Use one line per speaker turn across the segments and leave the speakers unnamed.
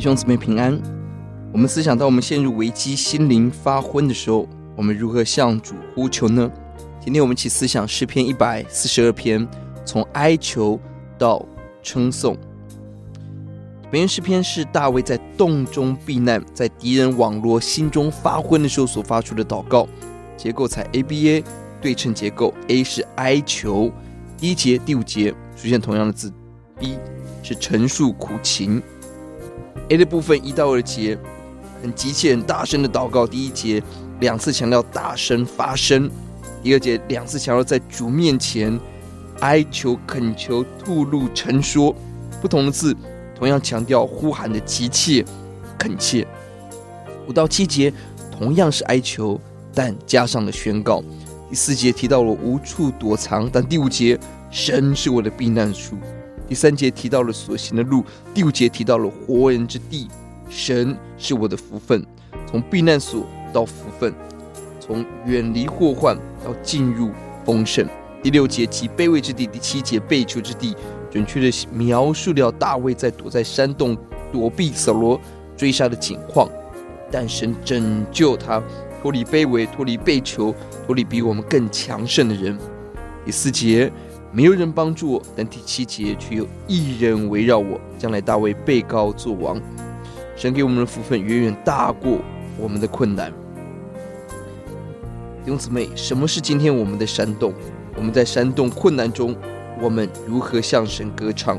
弟兄姊妹平安。我们思想到我们陷入危机、心灵发昏的时候，我们如何向主呼求呢？今天我们一起思想诗篇一百四十二篇，从哀求到称颂。本篇诗篇是大卫在洞中避难，在敌人网罗、心中发昏的时候所发出的祷告。结构采 ABA 对称结构，A 是哀求，第一节、第五节出现同样的字；B 是陈述苦情。A 的部分一到二节，很急切、很大声的祷告。第一节两次强调大声发声，第二节两次强调在主面前哀求、恳求、吐露、陈说。不同的字，同样强调呼喊的急切、恳切。五到七节同样是哀求，但加上了宣告。第四节提到了无处躲藏，但第五节神是我的避难所。第三节提到了所行的路，第五节提到了活人之地。神是我的福分，从避难所到福分，从远离祸患到进入丰盛。第六节即卑微之地，第七节被囚之地，准确地描述了大卫在躲在山洞躲避扫罗追杀的情况。但神拯救他脱离卑微，脱离被囚，脱离比我们更强盛的人。第四节。没有人帮助我，但第七节却有一人围绕我。将来大卫被膏作王，神给我们的福分远远大过我们的困难。弟兄姊妹，什么是今天我们的山洞？我们在山洞困难中，我们如何向神歌唱？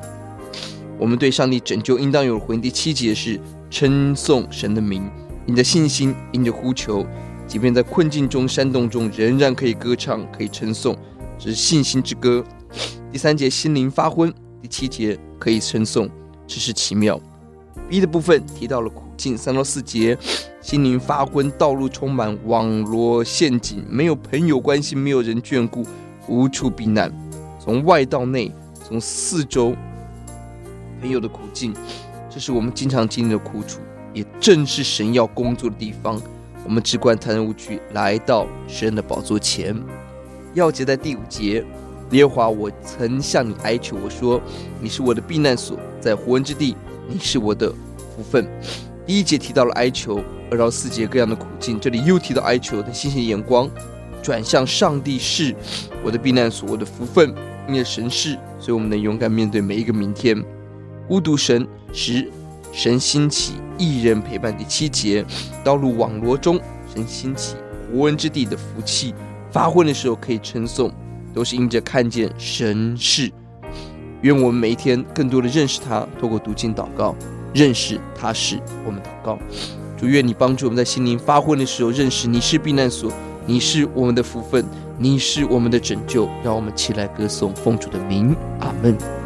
我们对上帝拯救应当有回应。第七节是称颂神的名，因着信心，因着呼求，即便在困境中、山洞中，仍然可以歌唱，可以称颂，这是信心之歌。第三节心灵发昏，第七节可以称颂，这是奇妙。B 的部分提到了苦境，三到四节心灵发昏，道路充满网罗陷阱，没有朋友关系，没有人眷顾，无处避难。从外到内，从四周朋友的苦境，这是我们经常经历的苦楚，也正是神要工作的地方。我们只管坦然无惧，来到神的宝座前。要节在第五节。耶和华，我曾向你哀求，我说：“你是我的避难所，在活人之地，你是我的福分。”第一节提到了哀求，二到四节各样的苦境，这里又提到哀求的新鲜眼光转向上帝，是我的避难所，我的福分，因为神是，所以我们能勇敢面对每一个明天。孤独神十神兴起一人陪伴。第七节，道路网罗中，神兴起活人之地的福气，发昏的时候可以称颂。都是因着看见神是，愿我们每一天更多的认识他，透过读经祷告，认识他是我们祷告。主，愿你帮助我们在心灵发昏的时候，认识你是避难所，你是我们的福分，你是我们的拯救，让我们起来歌颂奉主的名，阿门。